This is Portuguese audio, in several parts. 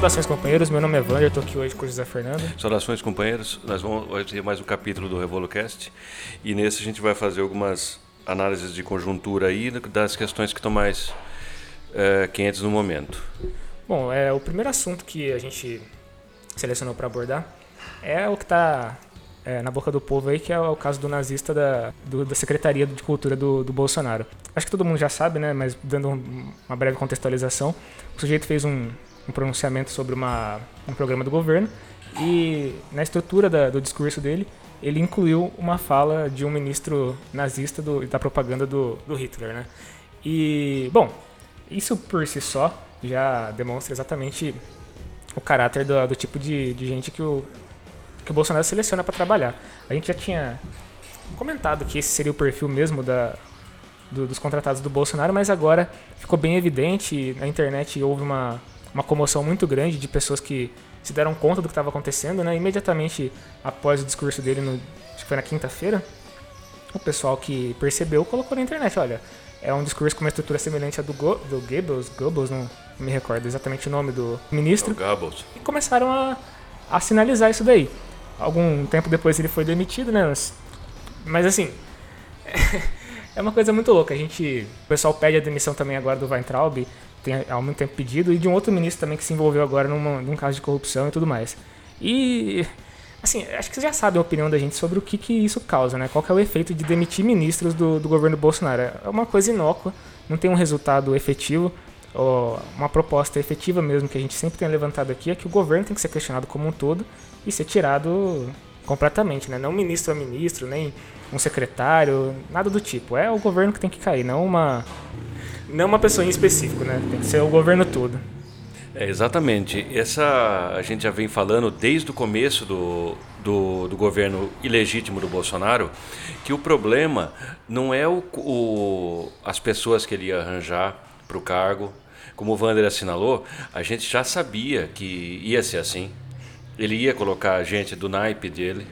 Saudações, companheiros. Meu nome é Wander, estou aqui hoje com o José Fernando. Saudações, companheiros. Nós vamos ter mais um capítulo do RevoluCast e nesse a gente vai fazer algumas análises de conjuntura aí das questões que estão mais é, quentes no momento. Bom, é, o primeiro assunto que a gente selecionou para abordar é o que está é, na boca do povo aí, que é o caso do nazista da, do, da Secretaria de Cultura do, do, Bolsonaro. Acho que todo mundo já sabe, né? Mas dando uma breve contextualização, o sujeito fez um, um pronunciamento sobre uma, um programa do governo e na estrutura da, do discurso dele ele incluiu uma fala de um ministro nazista do, da propaganda do, do Hitler, né? E, bom, isso por si só já demonstra exatamente o caráter do, do tipo de, de gente que o, que o Bolsonaro seleciona para trabalhar. A gente já tinha comentado que esse seria o perfil mesmo da, do, dos contratados do Bolsonaro, mas agora ficou bem evidente. Na internet houve uma, uma comoção muito grande de pessoas que se deram conta do que estava acontecendo, né? Imediatamente após o discurso dele, no, acho que foi na quinta-feira, o pessoal que percebeu colocou na internet, olha, é um discurso com uma estrutura semelhante à do, Go, do Goebbels, Goebbels, não me recordo exatamente o nome do ministro. Goebbels. E começaram a, a sinalizar isso daí algum tempo depois ele foi demitido, né? Mas, mas assim, é uma coisa muito louca. A gente, o pessoal pede a demissão também agora do Weintraub, tem há muito tempo pedido, e de um outro ministro também que se envolveu agora numa, num caso de corrupção e tudo mais. E, assim, acho que você já sabe a opinião da gente sobre o que, que isso causa, né? Qual é o efeito de demitir ministros do, do governo Bolsonaro. É uma coisa inócua, não tem um resultado efetivo. uma proposta efetiva mesmo que a gente sempre tem levantado aqui é que o governo tem que ser questionado como um todo e ser tirado completamente, né? Não ministro a ministro, nem um secretário, nada do tipo. É o governo que tem que cair, não uma não uma pessoa em específico, né? Tem que ser o governo todo. É, exatamente. Essa a gente já vem falando desde o começo do, do, do, governo ilegítimo do Bolsonaro que o problema não é o, o as pessoas que ele ia arranjar para o cargo. Como o Wander assinalou, a gente já sabia que ia ser assim ele ia colocar a gente do naipe dele,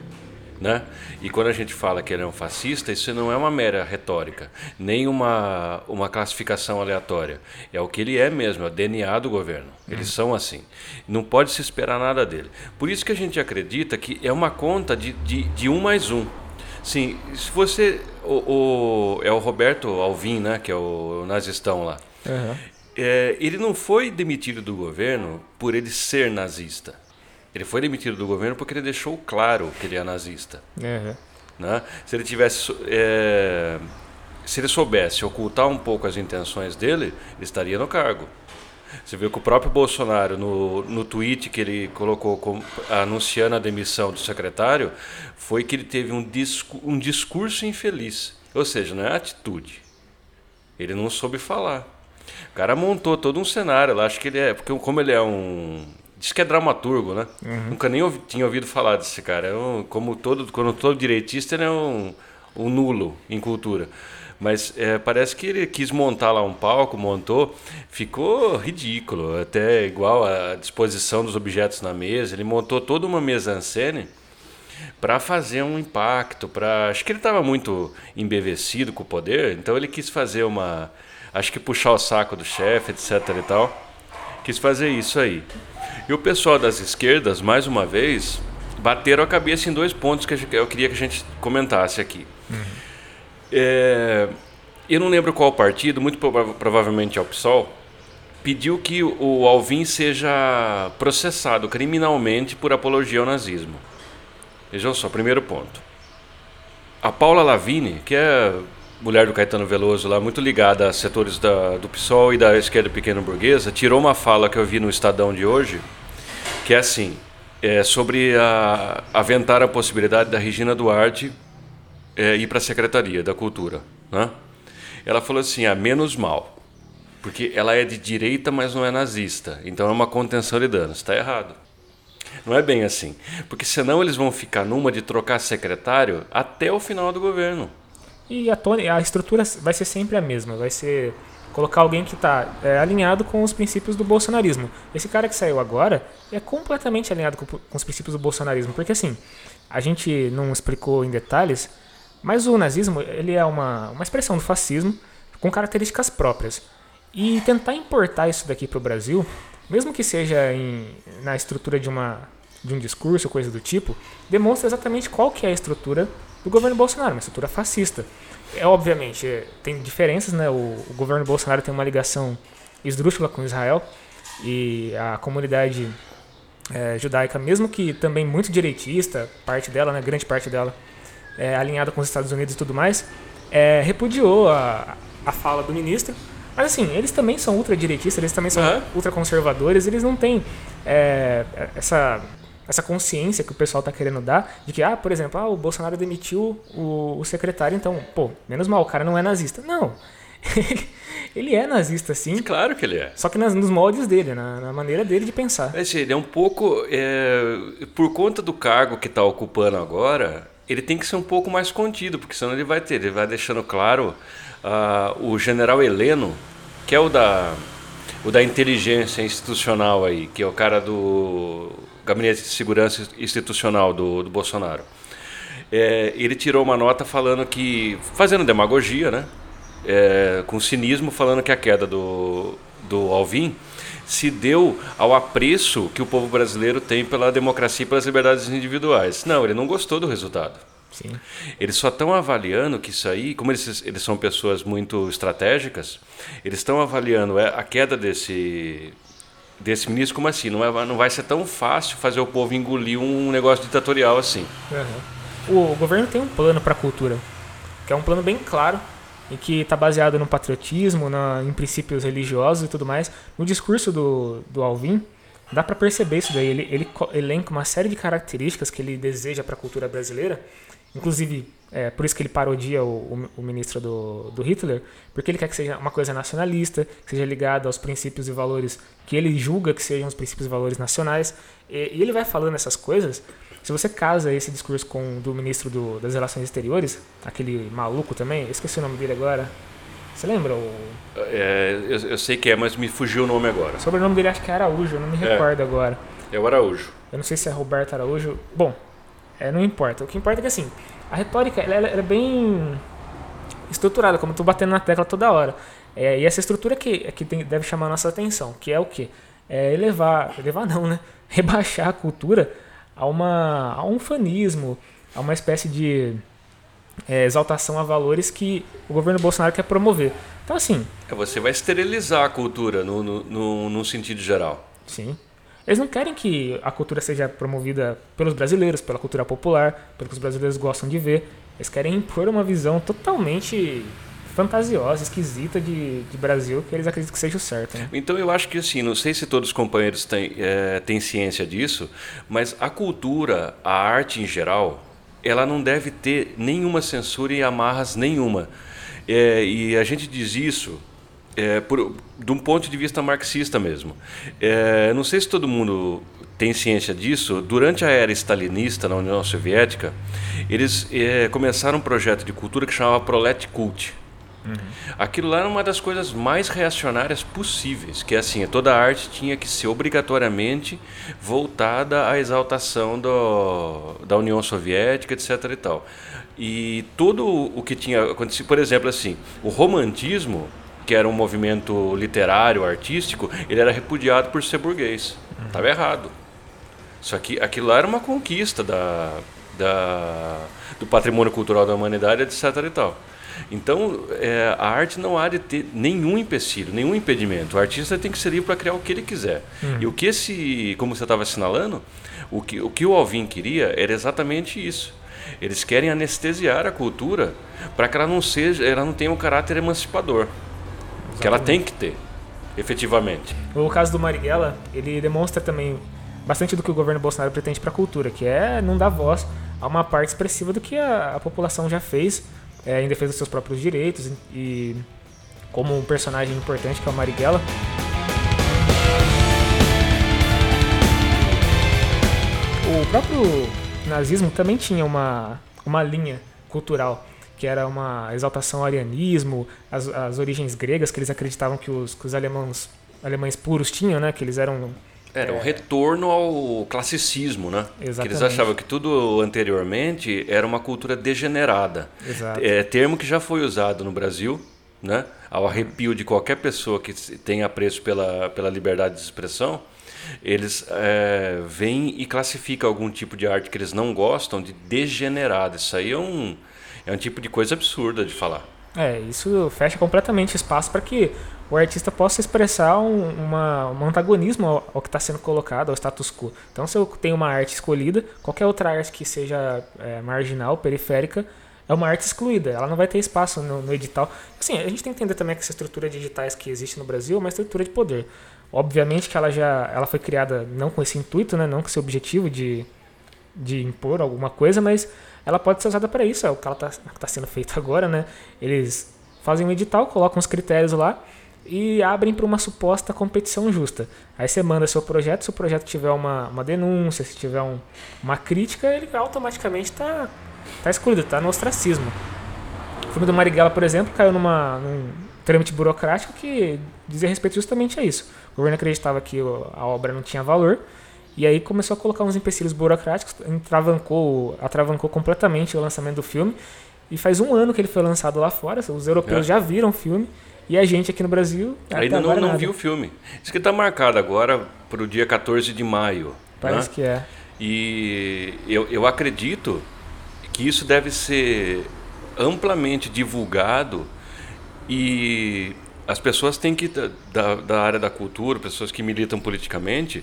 né? E quando a gente fala que ele é um fascista, isso não é uma mera retórica, nem uma, uma classificação aleatória. É o que ele é mesmo, é o DNA do governo. Eles são assim. Não pode se esperar nada dele. Por isso que a gente acredita que é uma conta de, de, de um mais um. Sim, se você. O, o, é o Roberto Alvim, né? Que é o, o nazistão lá. Uhum. É, ele não foi demitido do governo por ele ser nazista. Ele foi demitido do governo porque ele deixou claro que ele é nazista. Uhum. Né? Se ele tivesse. É, se ele soubesse ocultar um pouco as intenções dele, ele estaria no cargo. Você viu que o próprio Bolsonaro, no, no tweet que ele colocou com, anunciando a demissão do secretário, foi que ele teve um, discu um discurso infeliz. Ou seja, não é atitude. Ele não soube falar. O cara montou todo um cenário lá. Acho que ele é. Porque, como ele é um Diz que é dramaturgo, né? Uhum. Nunca nem ouvi, tinha ouvido falar desse cara. É um, como todo, quando todo direitista, ele é um, um nulo em cultura. Mas é, parece que ele quis montar lá um palco, montou, ficou ridículo, até igual a disposição dos objetos na mesa. Ele montou toda uma mesa en scène para fazer um impacto, para acho que ele estava muito embevecido com o poder, então ele quis fazer uma, acho que puxar o saco do chefe, etc e tal. Quis fazer isso aí. E o pessoal das esquerdas, mais uma vez, bateram a cabeça em dois pontos que eu queria que a gente comentasse aqui. Uhum. É, eu não lembro qual partido, muito provavelmente é o PSOL, pediu que o Alvin seja processado criminalmente por apologia ao nazismo. Vejam só, primeiro ponto. A Paula Lavigne, que é mulher do Caetano Veloso lá, muito ligada a setores da, do PSOL e da esquerda pequena burguesa, tirou uma fala que eu vi no Estadão de hoje, que é assim, é sobre a, aventar a possibilidade da Regina Duarte é, ir para a Secretaria da Cultura. Né? Ela falou assim, a ah, menos mal, porque ela é de direita, mas não é nazista, então é uma contenção de danos. Está errado. Não é bem assim, porque senão eles vão ficar numa de trocar secretário até o final do governo. E a, a estrutura vai ser sempre a mesma, vai ser colocar alguém que está é, alinhado com os princípios do bolsonarismo. Esse cara que saiu agora é completamente alinhado com, com, os princípios do bolsonarismo, porque assim, a gente não explicou em detalhes, mas o nazismo ele é uma, uma expressão do fascismo com características próprias. E tentar importar isso daqui para o Brasil mesmo que seja em, na estrutura de, uma, de um discurso, coisa do tipo, demonstra exatamente qual que é a estrutura do governo Bolsonaro, uma estrutura fascista. É, obviamente, é, tem diferenças, né? O, o governo Bolsonaro tem uma ligação esdrúxula com Israel e a comunidade é, judaica, mesmo que também muito direitista, parte dela, né, grande parte dela, é, alinhada com os Estados Unidos e tudo mais, é, repudiou a, a fala do ministro. Mas assim, eles também são ultradireitistas, eles também são uhum. ultraconservadores, eles não têm é, essa, essa consciência que o pessoal está querendo dar de que, ah, por exemplo, ah, o Bolsonaro demitiu o, o secretário, então, pô, menos mal, o cara não é nazista. Não. ele é nazista, sim. Claro que ele é. Só que nas, nos moldes dele, na, na, maneira dele de pensar. Mas ele é um pouco. É, por conta do cargo que está ocupando agora, ele tem que ser um pouco mais contido, porque senão ele vai ter, ele vai deixando claro uh, o general Heleno, que é o da, o da inteligência institucional aí, que é o cara do Gabinete de Segurança Institucional do, do Bolsonaro. É, ele tirou uma nota falando que, fazendo demagogia, né? É, com cinismo, falando que a queda do, do Alvin se deu ao apreço que o povo brasileiro tem pela democracia e pelas liberdades individuais. Não, ele não gostou do resultado. Sim. Eles só estão avaliando que isso aí, como eles, eles são pessoas muito estratégicas, eles estão avaliando é, a queda desse, desse ministro como assim? Não, é, não vai ser tão fácil fazer o povo engolir um negócio ditatorial assim. Uhum. O governo tem um plano para a cultura, que é um plano bem claro e que está baseado no patriotismo, na, em princípios religiosos e tudo mais. No discurso do, do Alvin, dá para perceber isso daí. Ele, ele elenca uma série de características que ele deseja para a cultura brasileira, inclusive é por isso que ele parodia o, o, ministro do, do Hitler, porque ele quer que seja uma coisa nacionalista, que seja ligada aos princípios e valores que ele julga que sejam os princípios e valores nacionais. E, e ele vai falando essas coisas se você casa esse discurso com o do ministro do, das Relações Exteriores, aquele maluco também, esqueci o nome dele agora. Você lembra? O... É, eu, eu, sei que é, mas me fugiu o nome agora. O sobrenome dele acho que é Araújo, eu não me é. recordo agora. É o Araújo. Eu não sei se é Roberto Araújo. Bom, é, não importa. O que importa é que assim, a retórica ela, ela é bem estruturada, como eu tô batendo na tecla toda hora. É, e essa estrutura que, é que tem, deve chamar a nossa atenção, que é o quê? É elevar, elevar não, né? Rebaixar a cultura a, uma, a um fanismo, a uma espécie de é, exaltação a valores que o governo Bolsonaro quer promover. Então, assim. É, você vai esterilizar a cultura no, no, no, no sentido geral. Sim. Eles não querem que a cultura seja promovida pelos brasileiros, pela cultura popular, pelo que os brasileiros gostam de ver. Eles querem impor uma visão totalmente fantasiosa, esquisita de, de Brasil que eles acreditam que seja o certo. Né? Então eu acho que assim, não sei se todos os companheiros têm, é, têm ciência disso, mas a cultura, a arte em geral, ela não deve ter nenhuma censura e amarras nenhuma. É, e a gente diz isso é, por, de um ponto de vista marxista mesmo. É, não sei se todo mundo tem ciência disso. Durante a era stalinista na União Soviética, eles é, começaram um projeto de cultura que chamava Prolet Cult. Uhum. Aquilo lá era uma das coisas mais reacionárias possíveis, que é assim, toda a arte tinha que ser obrigatoriamente voltada à exaltação do, da União Soviética, etc. e tal. E tudo o que tinha acontecido, por exemplo, assim, o romantismo, que era um movimento literário, artístico, ele era repudiado por ser burguês. Estava uhum. errado. Só que aquilo lá era uma conquista da, da, do patrimônio cultural da humanidade, etc. e tal. Então, é, a arte não há de ter nenhum empecilho, nenhum impedimento. O artista tem que ser livre para criar o que ele quiser. Uhum. E o que esse, como você estava assinalando, o que, o que o Alvin queria era exatamente isso. Eles querem anestesiar a cultura para que ela não seja, ela não tenha um caráter emancipador, exatamente. que ela tem que ter, efetivamente. O caso do Marighella, ele demonstra também bastante do que o governo Bolsonaro pretende para a cultura, que é não dar voz a uma parte expressiva do que a, a população já fez é, em defesa dos seus próprios direitos e como um personagem importante que é o Marighella. O próprio nazismo também tinha uma, uma linha cultural que era uma exaltação ao arianismo, as, as origens gregas que eles acreditavam que os, que os alemães, alemães puros tinham, né? Que eles eram era um retorno ao classicismo, né? Exatamente. Que eles achavam que tudo anteriormente era uma cultura degenerada. Exato. É termo que já foi usado no Brasil né, ao arrepio de qualquer pessoa que tenha apreço pela, pela liberdade de expressão, eles é, vêm e classificam algum tipo de arte que eles não gostam de degenerado. Isso aí é um, é um tipo de coisa absurda de falar. É, isso fecha completamente espaço para que o artista possa expressar um, uma, um antagonismo ao, ao que está sendo colocado, ao status quo. Então, se eu tenho uma arte escolhida, qualquer outra arte que seja é, marginal, periférica, é uma arte excluída. Ela não vai ter espaço no, no, edital. Assim, a gente tem que entender também que essa estrutura de editais que existe no Brasil é uma estrutura de poder. Obviamente que ela já ela foi criada não com esse intuito, né, não com esse objetivo de, de impor alguma coisa, mas ela pode ser usada para isso. É o que está tá sendo feito agora. Né? Eles fazem um edital, colocam os critérios lá e abrem para uma suposta competição justa. Aí você manda seu projeto, se o projeto tiver uma, uma denúncia, se tiver um, uma crítica, ele automaticamente está tá excluído, está no ostracismo. O filme do Marighella, por exemplo, caiu numa, num trâmite burocrático que dizia respeito justamente a isso. O governo acreditava que a obra não tinha valor, e aí começou a colocar uns empecilhos burocráticos, atravancou, atravancou completamente o lançamento do filme. E faz um ano que ele foi lançado lá fora, os europeus é. já viram o filme. E a gente aqui no Brasil. Ainda não, não viu o filme. Diz que está marcado agora para o dia 14 de maio. Parece né? que é. E eu, eu acredito que isso deve ser amplamente divulgado e as pessoas têm que, da, da área da cultura, pessoas que militam politicamente,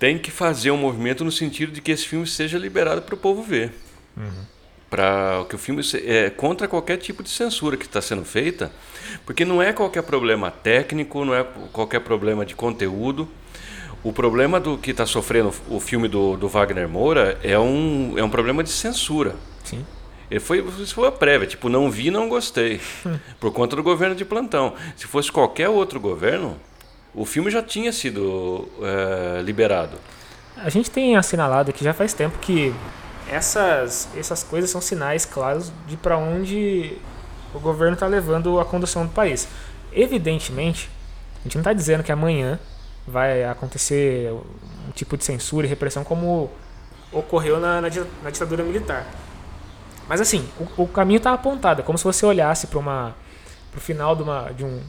têm que fazer um movimento no sentido de que esse filme seja liberado para o povo ver. Uhum para que o filme é contra qualquer tipo de censura que está sendo feita, porque não é qualquer problema técnico, não é qualquer problema de conteúdo. O problema do que está sofrendo o filme do, do, Wagner Moura é um, é um problema de censura. Sim. Ele foi, isso foi a prévia, tipo, não vi, não gostei, por conta do governo de plantão. Se fosse qualquer outro governo, o filme já tinha sido é, liberado. A gente tem assinalado que já faz tempo que essas, essas coisas são sinais claros de para onde o governo está levando a condução do país. Evidentemente, a gente não está dizendo que amanhã vai acontecer um tipo de censura e repressão como ocorreu na, na, na ditadura militar. Mas assim, o, o caminho está apontado, é como se você olhasse para o final de uma, de, um,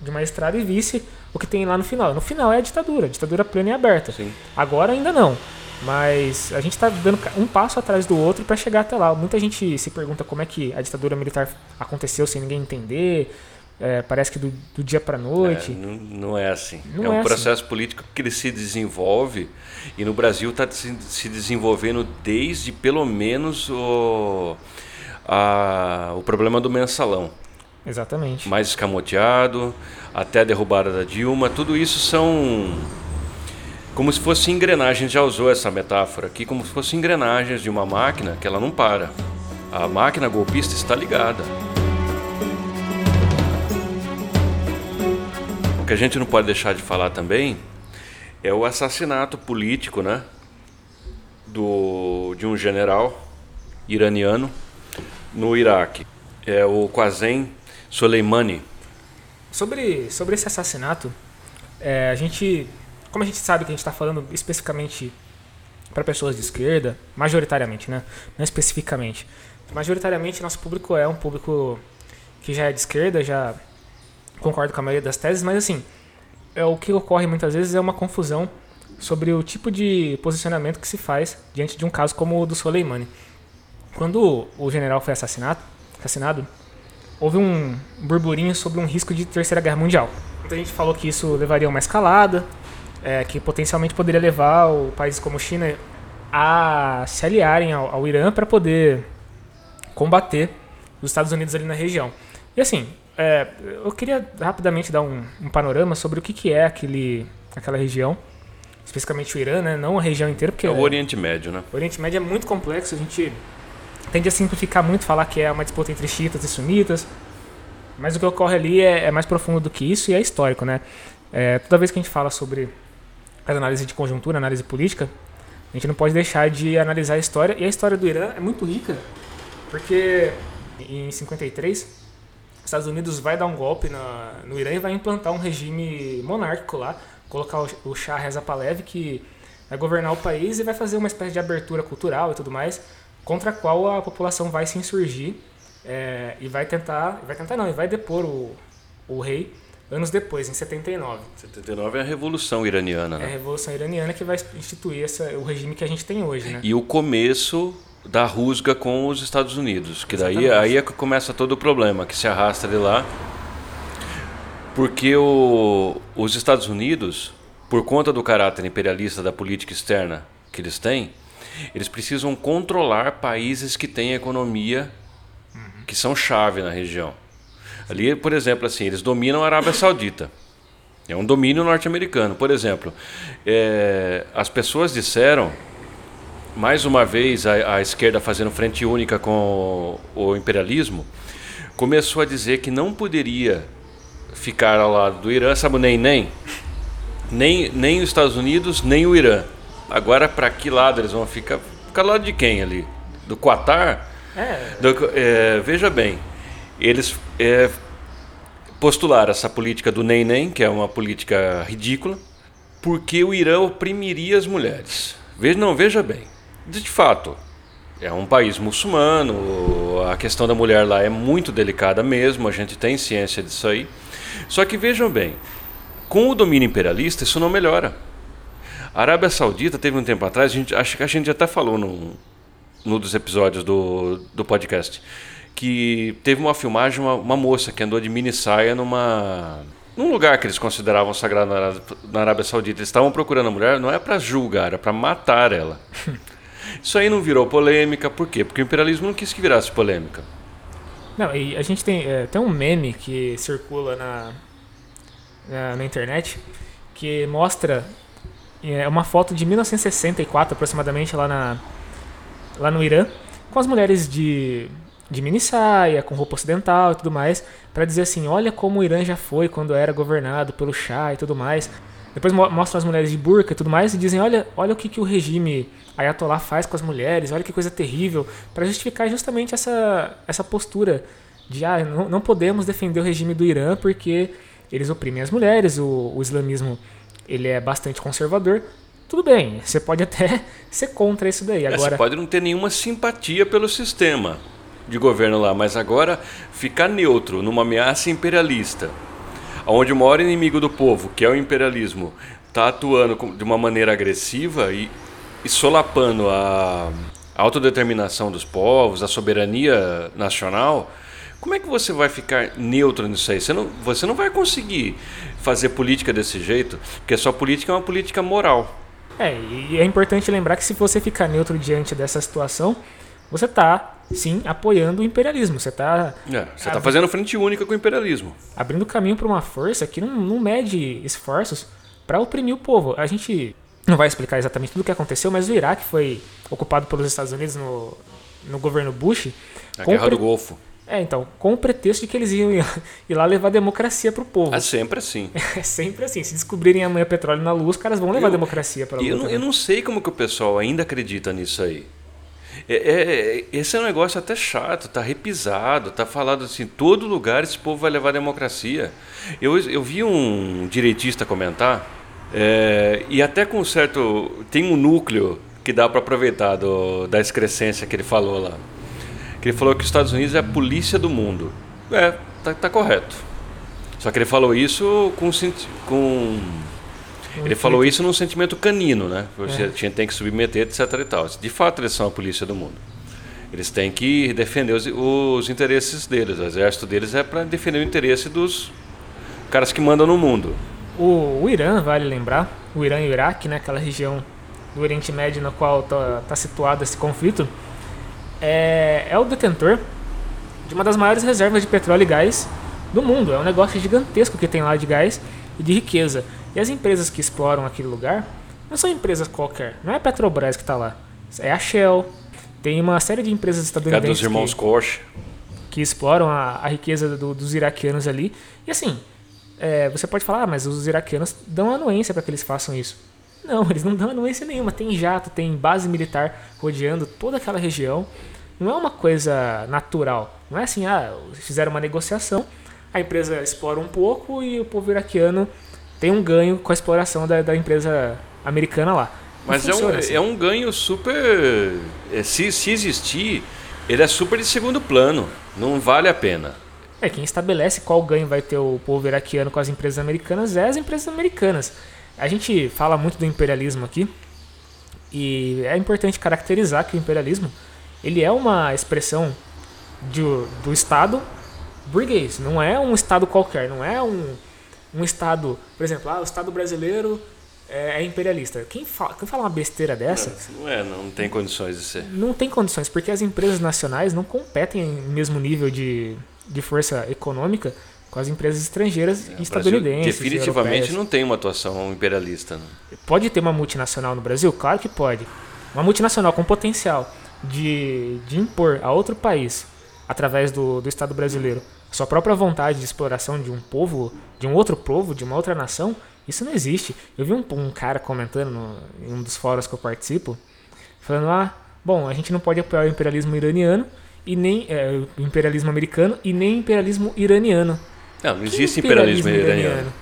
de uma estrada e visse o que tem lá no final. No final é a ditadura, a ditadura plena e aberta. Sim. Agora ainda não. Mas a gente está dando um passo atrás do outro para chegar até lá. Muita gente se pergunta como é que a ditadura militar aconteceu sem ninguém entender. É, parece que do, do dia para noite. É, não, não, é assim. Não é um é assim. processo assim. político que ele se desenvolve e no Brasil está se, se, desenvolvendo desde pelo menos o, a, o problema do mensalão. Exatamente. Mais escamoteado, até a derrubada da Dilma. Tudo isso são como se fosse engrenagens, já usou essa metáfora aqui, como se fosse engrenagens de uma máquina que ela não para. A máquina golpista está ligada. O que a gente não pode deixar de falar também é o assassinato político, né, do de um general iraniano no Iraque. É o Qasem Soleimani. Sobre sobre esse assassinato, é, a gente como a gente sabe que a gente está falando especificamente para pessoas de esquerda, majoritariamente, né? Não especificamente. Majoritariamente, nosso público é um público que já é de esquerda, já concordo com a maioria das teses, mas assim, é, o que ocorre muitas vezes é uma confusão sobre o tipo de posicionamento que se faz diante de um caso como o do Soleimani. Quando o general foi assassinado, assassinado houve um burburinho sobre um risco de terceira guerra mundial. Muita gente falou que isso levaria a uma escalada, é, que potencialmente poderia levar o países como China a se aliarem ao, ao Irã para poder combater os Estados Unidos ali na região. E assim, é, eu queria rapidamente dar um, um, panorama sobre o que, que é aquele, aquela região, especificamente o Irã, né? não a região inteira, porque... É o Oriente Médio, né? O Oriente Médio é muito complexo, a gente tende a simplificar muito, falar que é uma disputa entre xiitas e sunitas, mas o que ocorre ali é, é mais profundo do que isso e é histórico, né? É, toda vez que a gente fala sobre faz análise de conjuntura, análise política, a gente não pode deixar de analisar a história. E a história do Irã é muito rica, porque em 53, os Estados Unidos vai dar um golpe na, no Irã e vai implantar um regime monárquico lá, colocar o, o Shah Reza Pahlavi, que vai governar o país e vai fazer uma espécie de abertura cultural e tudo mais, contra a qual a população vai se insurgir é, e vai tentar, vai tentar não, e vai depor o, o rei anos depois, em 79. 79 é a Revolução Iraniana, É a né? Revolução Iraniana que vai instituir essa, o regime que a gente tem hoje, né? E o começo da rusga com os Estados Unidos, que daí Exatamente. aí é que começa todo o problema, que se arrasta de lá. Porque o, os Estados Unidos, por conta do caráter imperialista da política externa que eles têm, eles precisam controlar países que têm economia que são chave na região. Ali, por exemplo, assim, eles dominam a Arábia Saudita. É um domínio norte-americano. Por exemplo, eh, as pessoas disseram mais uma vez a, a esquerda fazendo frente única com o, o imperialismo, começou a dizer que não poderia ficar ao lado do Irã, sabe nem nem nem nem os Estados Unidos nem o Irã. Agora para que lado eles vão ficar? Ficar lado de quem ali? Do Qatar? É, Do- é, veja bem, eles é, postularam essa política do nem nem, que é uma política ridícula, porque o Irã oprimiria as mulheres. Veja, não, veja bem. De fato, é um país muçulmano, a questão da mulher lá é muito delicada mesmo, a gente tem ciência disso aí. Só que vejam bem, com o domínio imperialista isso não melhora. A Arábia Saudita teve um tempo atrás, a gente, acho que a gente até falou num, num dos episódios do, do podcast, que teve uma filmagem, uma, uma moça que andou de mini saia numa, num lugar que eles consideravam sagrado na Arábia, Saudita. Eles estavam procurando a mulher, não é para julgar, é para matar ela. Isso aí não virou polêmica, por quê? Porque o imperialismo não quis que virasse polêmica. Não, e a gente tem, é, tem um meme que circula na, na, na internet que mostra é, uma foto de 1964 aproximadamente lá, na, lá no Irã com as mulheres de, de mini saia, com roupa ocidental e tudo mais, para dizer assim, olha como o Irã já foi quando era governado pelo Shah e tudo mais. Depois mo- mostram as mulheres de burca e tudo mais e dizem, olha, olha o que, que o regime Ayatollah faz com as mulheres, olha que coisa terrível, para justificar justamente essa, essa postura de, ah, não, não podemos defender o regime do Irã porque eles oprimem as mulheres, o, o islamismo ele é bastante conservador. Tudo bem, você pode até ser contra isso daí. É, Agora, Você pode não ter nenhuma simpatia pelo sistema de governo lá, mas agora ficar neutro numa ameaça imperialista, onde o maior inimigo do povo, que é o imperialismo, está atuando de uma maneira agressiva e, e solapando a autodeterminação dos povos, a soberania nacional, como é que você vai ficar neutro nisso aí? Você não, você não vai conseguir fazer política desse jeito, porque a sua política é uma política moral. É, e é importante lembrar que se você ficar neutro diante dessa situação, você está, sim, apoiando o imperialismo. Você está É, você está fazendo frente única com o imperialismo. abrindo caminho para uma força que não, não mede esforços para oprimir o povo. A gente não vai explicar exatamente tudo o que aconteceu, mas o Iraque foi ocupado pelos Estados Unidos no, no governo Bush. A Guerra do Golfo. É, então, com o pretexto de que eles iam ir lá levar democracia para o povo. É sempre assim. É sempre assim. Se descobrirem amanhã petróleo na lua, os caras vão levar Eu- democracia para lua. eu, não- eu também. não sei como que o pessoal ainda acredita nisso aí. É, é- é- esse é um negócio até chato, tá repisado, tá falado assim, todo lugar esse povo vai levar democracia. Eu, eu vi um direitista comentar, é, e até com certo. tem um núcleo que dá para aproveitar do, da excrescência que ele falou lá. Que ele falou que os Estados Unidos é a polícia do mundo. É, tá, tá correto. Só que ele falou isso com, com ele falou isso num sentimento canino, né? Você É. tinha, tem que submeter, etc e tal. De fato, eles são a polícia do mundo. Eles têm que defender os, os interesses deles. O exército deles é para defender o interesse dos caras que mandam no mundo. O, o Irã, vale lembrar, o Irã e o Iraque, né, aquela região do Oriente Médio na qual está situado esse conflito, é, é o detentor de uma das maiores reservas de petróleo e gás do mundo. É um negócio gigantesco que tem lá de gás e de riqueza. E as empresas que exploram aquele lugar não são empresas qualquer. Não é a Petrobras que está lá. É a Shell. Tem uma série de empresas estadunidenses dos irmãos que, Koch. que exploram a, a riqueza do- dos iraquianos ali. E assim, é, você pode falar, ah, mas os iraquianos dão anuência para que eles façam isso. Não, eles não dão anuência nenhuma. Tem jato, tem base militar rodeando toda aquela região. Não é uma coisa natural. Não é assim, ah, fizeram uma negociação, a empresa explora um pouco e o povo iraquiano tem um ganho com a exploração da, da empresa americana lá. Não Mas é um, assim. é um ganho super. é, se, se existir, Ele é super de segundo plano, não vale a pena. É, quem estabelece qual ganho vai ter o povo iraquiano com as empresas americanas é as empresas americanas. A gente fala muito do imperialismo aqui, e é importante caracterizar que o imperialismo ele é uma expressão de, do Estado burguês, não é um Estado qualquer, não é um, um Estado, por exemplo, ah, o Estado brasileiro é, é imperialista. Quem fala, quem fala uma besteira dessa? Não, não é, não tem condições de ser. Não tem condições, porque as empresas nacionais não competem no mesmo nível de, de força econômica com as empresas estrangeiras é, estadunidenses. Definitivamente não tem uma atuação imperialista. Né? Pode ter uma multinacional no Brasil? Claro que pode. Uma multinacional com potencial de, de impor a outro país, através do, do Estado brasileiro, sua própria vontade de exploração de um povo, de um outro povo, de uma outra nação, isso não existe. Eu vi um, um cara comentando no, em um dos fóruns que eu participo, falando: ah, bom, a gente não pode apoiar o imperialismo iraniano e nem é, o imperialismo americano e nem imperialismo iraniano. Não, não existe imperialismo, imperialismo iraniano? iraniano?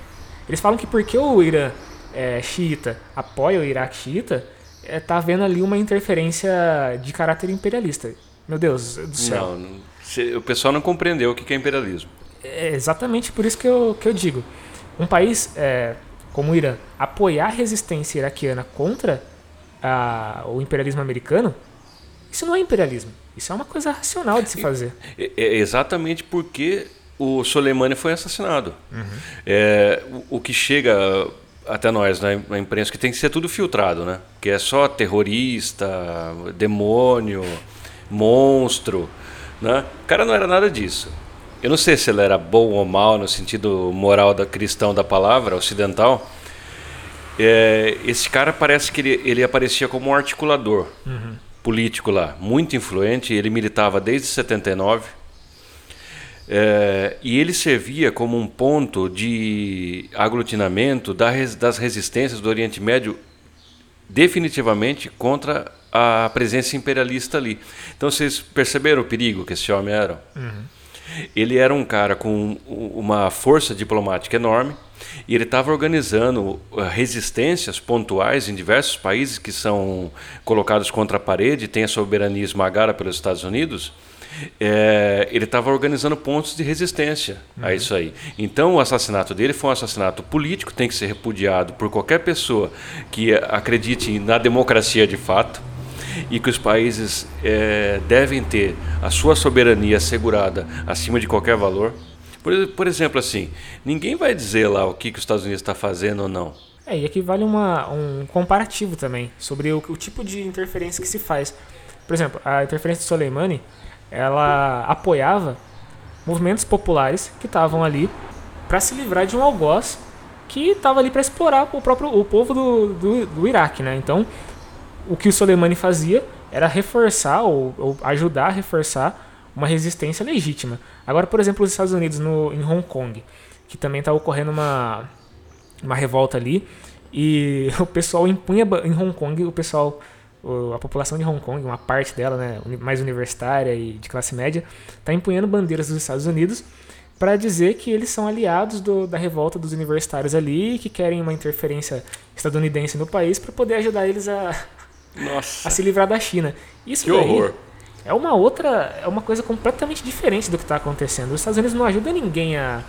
Eles falam que porque o Irã é, xiita apoia o Iraque xiita, é, tá havendo ali uma interferência de caráter imperialista. Meu Deus do céu. Não, o pessoal não compreendeu o que é imperialismo. É exatamente por isso que eu, que eu digo. Um país é, como o Irã apoiar a resistência iraquiana contra a, o imperialismo americano, isso não é imperialismo. Isso é uma coisa racional de se fazer. É, é exatamente porque o Soleimani foi assassinado. Uhum. É, o, o, que chega até nós na, na, imprensa que tem que ser tudo filtrado, né? Que é só terrorista, demônio, monstro, né? O cara não era nada disso. Eu não sei se ele era bom ou mal no sentido moral da cristão da palavra ocidental. É, esse cara parece que ele, ele aparecia como um articulador uhum. político lá, muito influente. Ele militava desde 79 é, e ele servia como um ponto de aglutinamento das resistências do Oriente Médio definitivamente contra a presença imperialista ali. Então vocês perceberam o perigo que esse homem era? Uhum. Ele era um cara com uma força diplomática enorme e ele estava organizando uh, resistências pontuais em diversos países que são colocados contra a parede, tem a soberania esmagada pelos Estados Unidos é, ele estava organizando pontos de resistência uhum. a isso aí. Então, o assassinato dele foi um assassinato político, tem que ser repudiado por qualquer pessoa que acredite na democracia de fato e que os países é, devem ter a sua soberania assegurada acima de qualquer valor. Por, por exemplo, assim, ninguém vai dizer lá o que, que os Estados Unidos está fazendo ou não. É, e aqui vale uma, um comparativo também sobre o, o tipo de interferência que se faz. Por exemplo, a interferência de Soleimani ela apoiava movimentos populares que estavam ali para se livrar de um algoz que estava ali para explorar o próprio o povo do, do, do, Iraque, né? Então, o que o Soleimani fazia era reforçar ou, ou, ajudar a reforçar uma resistência legítima. Agora, por exemplo, os Estados Unidos no, em Hong Kong, que também está ocorrendo uma, uma revolta ali, e o pessoal impunha em Hong Kong, o pessoal a população de Hong Kong, uma parte dela, né, mais universitária e de classe média, está empunhando bandeiras dos Estados Unidos para dizer que eles são aliados do, da revolta dos universitários ali, que querem uma interferência estadunidense no país para poder ajudar eles a, a se livrar da China. Isso que horror! É uma outra, é uma coisa completamente diferente do que está acontecendo. Os Estados Unidos não ajudam ninguém a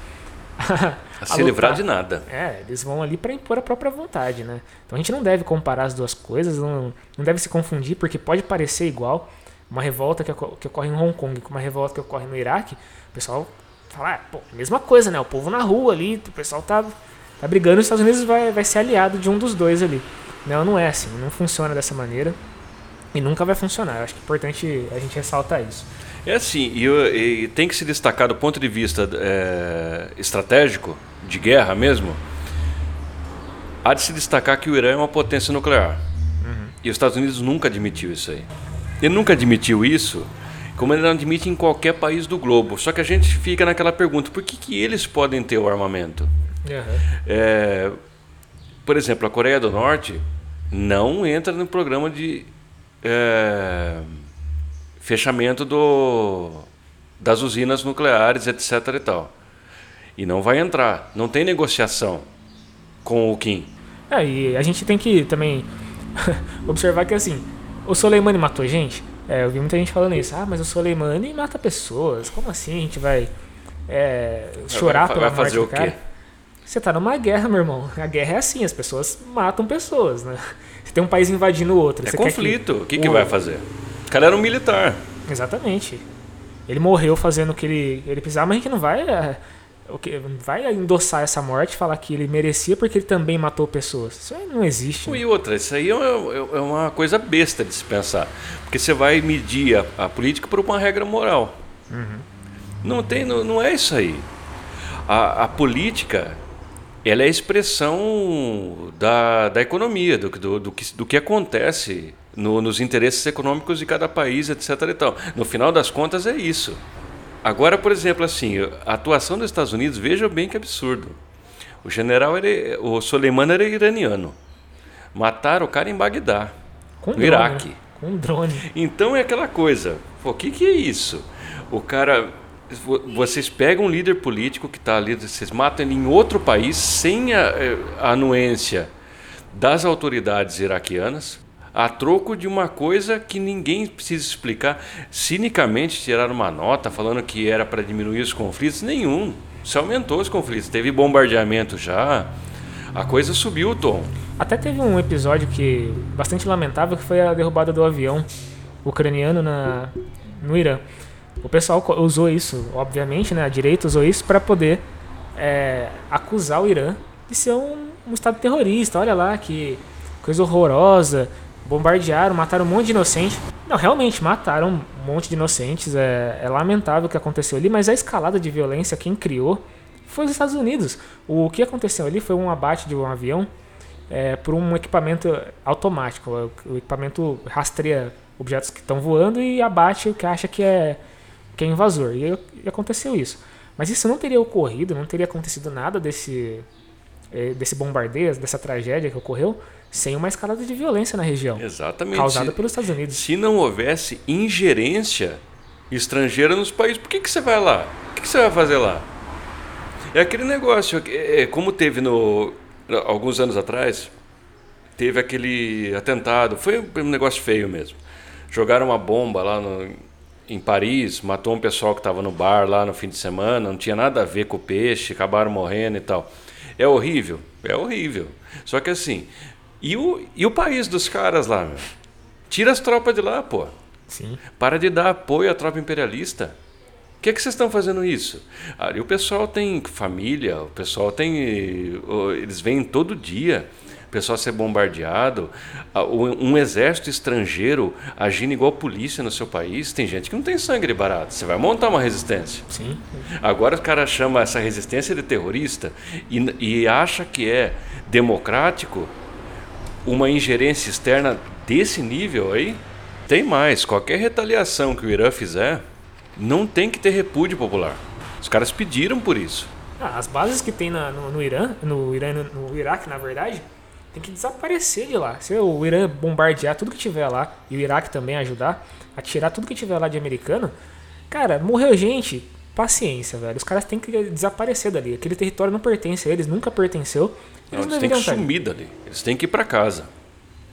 a se livrar de nada. É, eles vão ali para impor a própria vontade, né? Então a gente não deve comparar as duas coisas, não, não deve se confundir, porque pode parecer igual uma revolta que, que ocorre em Hong Kong com uma revolta que ocorre no Iraque. O pessoal fala, ah, pô, mesma coisa, né? O povo na rua ali, o pessoal tá, tá brigando, os Estados Unidos vai, vai ser aliado de um dos dois ali. Não, não é assim, não funciona dessa maneira e nunca vai funcionar. Eu acho que é importante a gente ressaltar isso. É assim, e, e, tem que se destacar do ponto de vista é, estratégico, de guerra mesmo, há de se destacar que o Irã é uma potência nuclear. Uhum. E os Estados Unidos nunca admitiu isso aí. Ele nunca admitiu isso, como ele não admite em qualquer país do globo. Só que a gente fica naquela pergunta: por que, que eles podem ter o armamento? Uhum. É, por exemplo, a Coreia do Norte não entra no programa de. É, fechamento do, das usinas nucleares, etc. e tal. E não vai entrar. Não tem negociação com o Kim. É, e a gente tem que também observar que assim, o Soleimani matou gente? É, eu vi muita gente falando isso. Ah, mas o Soleimani mata pessoas. Como assim a gente vai é, chorar vai, pela vai fazer morte do o quê? cara? Você tá numa guerra, meu irmão. A guerra é assim, as pessoas matam pessoas, né? Você tem um país invadindo o outro. É conflito. O que, que vai fazer? O cara era um militar. Exatamente. Ele morreu fazendo o que ele, ele precisava, mas a gente não vai, é, o que, vai endossar essa morte e falar que ele merecia porque ele também matou pessoas. Isso aí não existe. né? E outra, isso aí é uma, é uma coisa besta de se pensar. Porque você vai medir a, a política por uma regra moral. Não, tem, não, não é isso aí. A, a política ela é a expressão da, da economia, do, do, do, que, do que acontece no- nos interesses econômicos de cada país, etc. E tal. No final das contas, é isso. Agora, por exemplo, assim, a atuação dos Estados Unidos, veja bem que absurdo. O general, era, o Soleimani era iraniano. Mataram o cara em Bagdá, Com no drone, Iraque. né? Com um drone. Então é aquela coisa. O que, que é isso? O cara. vo- Vocês pegam um líder político que está ali, vocês matam ele em outro país sem a, eh, a anuência das autoridades iraquianas, a troco de uma coisa que ninguém precisa explicar. Cinicamente tiraram uma nota falando que era para diminuir os conflitos. Nenhum. Se aumentou os conflitos. Teve bombardeamento já. A coisa subiu o tom. Até teve um episódio que bastante lamentável que foi a derrubada do avião ucraniano na, no Irã. O pessoal usou isso, obviamente, né? A direita usou isso para poder é, acusar o Irã de ser um, um estado terrorista. Olha lá que coisa horrorosa. Bombardearam, mataram um monte de inocente. Não, realmente mataram um monte de inocentes. É, é lamentável o que aconteceu ali, mas a escalada de violência quem criou foi os Estados Unidos. O que aconteceu ali foi um abate de um avião é, por um equipamento automático. O equipamento rastreia objetos que estão voando e abate o que acha que é, que é invasor. E, e aconteceu isso. Mas isso não teria ocorrido, não teria acontecido nada desse, eh, desse bombardeio, dessa tragédia que ocorreu, sem uma escalada de violência na região, Exatamente. causada Se- pelos Estados Unidos. Se não houvesse ingerência estrangeira nos países, por que, que você vai lá? O que, que você vai fazer lá? É aquele negócio, é, é como teve no alguns anos atrás, teve aquele atentado, foi um negócio feio mesmo. Jogaram uma bomba lá no- em Paris, matou um pessoal que estava no bar lá no fim de semana, não tinha nada a ver com o peixe, acabaram morrendo e tal. É horrível, é horrível. Só que assim, e o, e o país dos caras lá, meu? Tira as tropas de lá, pô. Sim. Para de dar apoio à tropa imperialista. O que é que vocês estão fazendo isso? Ali o pessoal tem família, o pessoal tem. Eles vêm todo dia. O pessoal ser bombardeado. Ah, Um exército estrangeiro agindo igual polícia no seu país. Tem gente que não tem sangue barato. Você vai montar uma resistência. Sim. Agora o cara chama essa resistência de terrorista e, e acha que é democrático uma ingerência externa desse nível aí. Tem mais, qualquer retaliação que o Irã fizer, não tem que ter repúdio popular. Os caras pediram por isso. Ah, as bases que tem na- no, no Irã, no Irã, no, no Iraque, na verdade, tem que desaparecer de lá. Se o Irã bombardear tudo que tiver lá e o Iraque também ajudar a tirar tudo que tiver lá de americano, cara, morreu gente, paciência, velho. Os caras têm que desaparecer dali. Aquele território não pertence a eles, nunca pertenceu. Eles Eles não têm que estar sumir dali. Eles têm que ir para casa.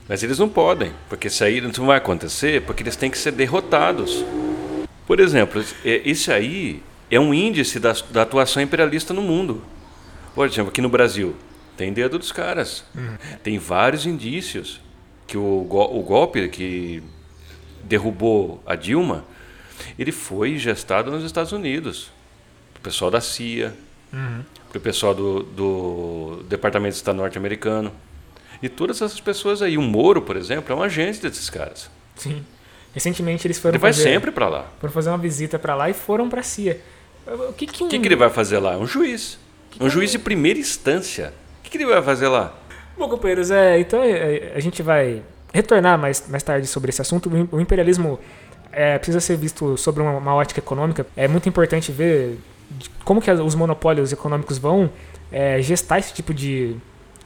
Mas eles não podem, porque isso aí não vai acontecer, porque eles têm que ser derrotados. Por exemplo, é- esse aí é um índice da, da atuação imperialista no mundo. Por exemplo, aqui no Brasil, tem dedo dos caras. Tem vários indícios que o, go- o golpe que derrubou a Dilma, ele foi gestado nos Estados Unidos. O pessoal da CIA, para o pessoal do, do Departamento de Estado norte-americano. E todas essas pessoas aí. O Moro, por exemplo, é um agente desses caras. Sim. Recentemente eles foram Ele vai fazer, sempre para lá. foram fazer uma visita pra lá e foram pra CIA. O que que um... Que, que ele vai fazer lá? Um juiz. Um juiz de primeira instância. O que, que ele vai fazer lá? Bom, companheiros, é, então é, a gente vai retornar mais, mais tarde sobre esse assunto. O imperialismo é, precisa ser visto sobre uma, uma ótica econômica. É muito importante ver como que os monopólios econômicos vão é, gestar esse tipo de,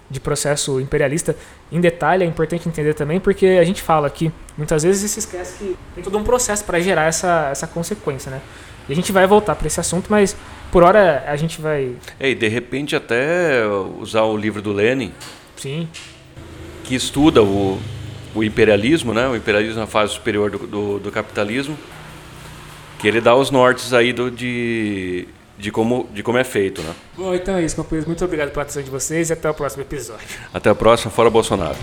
de processo imperialista em detalhe. É importante entender também, porque a gente fala aqui, muitas vezes e se esquece que tem todo um processo para gerar essa, essa consequência, né? E a gente vai voltar para esse assunto, mas por hora a gente vai... É, e de repente até usar o livro do Lenin, Sim, que estuda o, o imperialismo, né? O imperialismo na fase superior do, do, do capitalismo, que ele dá os nortes aí do, de, de, como, de como é feito, né? Bom, então é isso, companheiros. Muito obrigado pela atenção de vocês e até o próximo episódio. Até a próxima. Fora Bolsonaro.